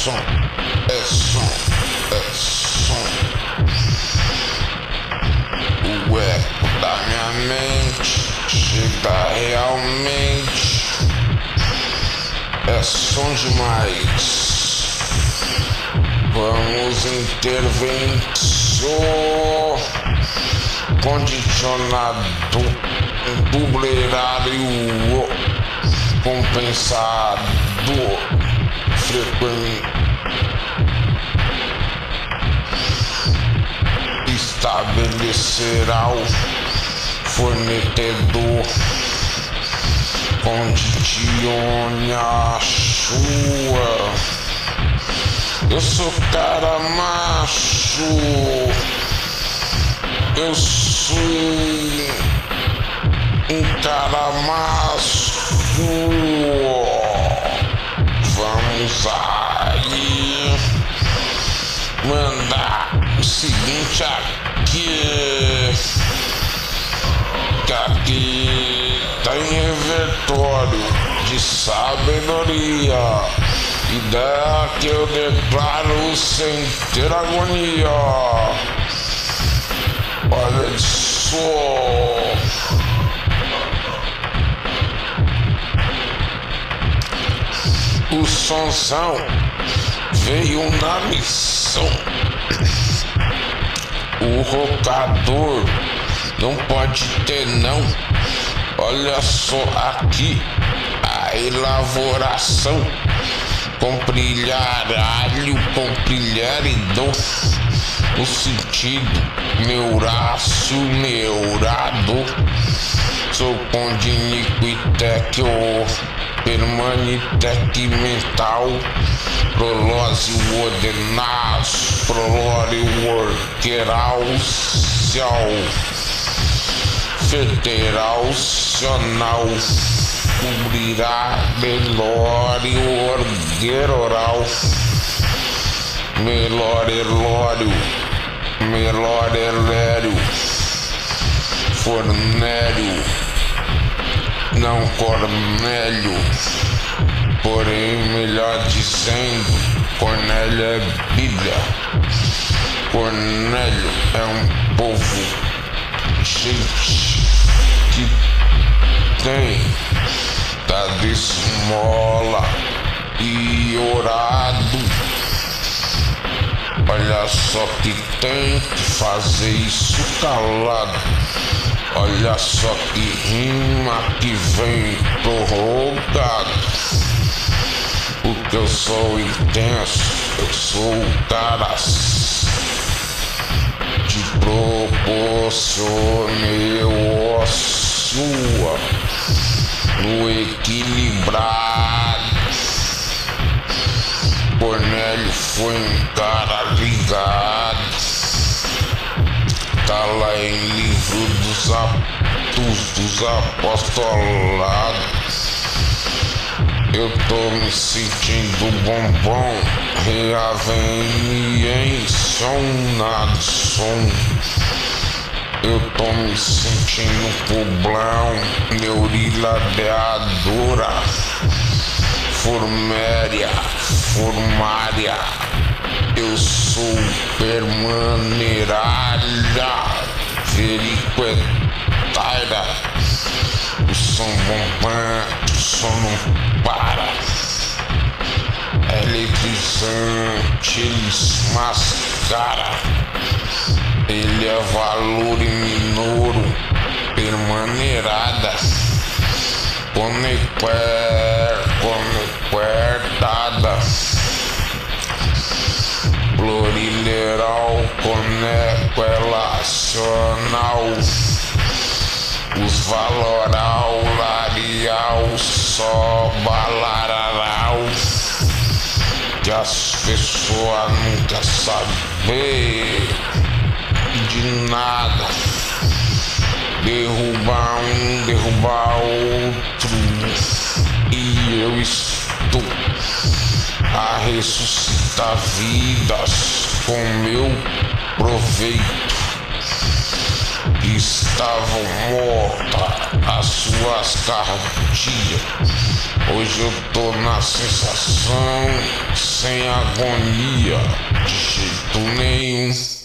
som, é som, é som. O eco da minha mente chega realmente. É som demais. Vamos intervenção. Condicionado, dublerário, compensado frequente. Estabelecerá o fornecedor. Condicione a sua. Eu sou cara macho. Eu sou um cara macho seguinte aqui que aqui tá em repertório de sabedoria ideia que eu declaro sem ter agonia olha só o sonzão veio na missão. O rocador não pode ter não. Olha só aqui a elaboração. Com brilharalho, com brilharidão o sentido neurácio, neurado sou condinico e tecio permanitec mental prolose ordenaço prolore workeral céu federal cobrirá melore orgueiro oral melore elório melore elério fornério não Cornélio, porém melhor dizendo, Cornélio é Bíblia. Cornélio é um povo, gente que tem dado esmola e orado. Olha só que tem que fazer isso calado Olha só que rima que vem prorrogado. Porque eu sou intenso, eu sou o cara de proporcionei a sua no equilibrado. Cornélio foi um cara ligado tá lá em dos, atos dos apostolados. Eu tô me sentindo bombom, reavenção som. Eu tô me sentindo poblão, neuriladeadora, forméria, formária. Eu sou permaneralha, veriquetaira. O som bombante, o som não para. É eletrizante, ele mascara. Ele é valor em minouro, permanerada. Conectar, conectada plurileral, coneco relacional, os valoral, larial, só balaral, que as pessoas nunca saber de nada. Derrubar um, derrubar outro, e eu estou a ressuscitar vidas com meu proveito. Estavam mortas as suas cardias. Hoje eu tô na sensação sem agonia de jeito nenhum.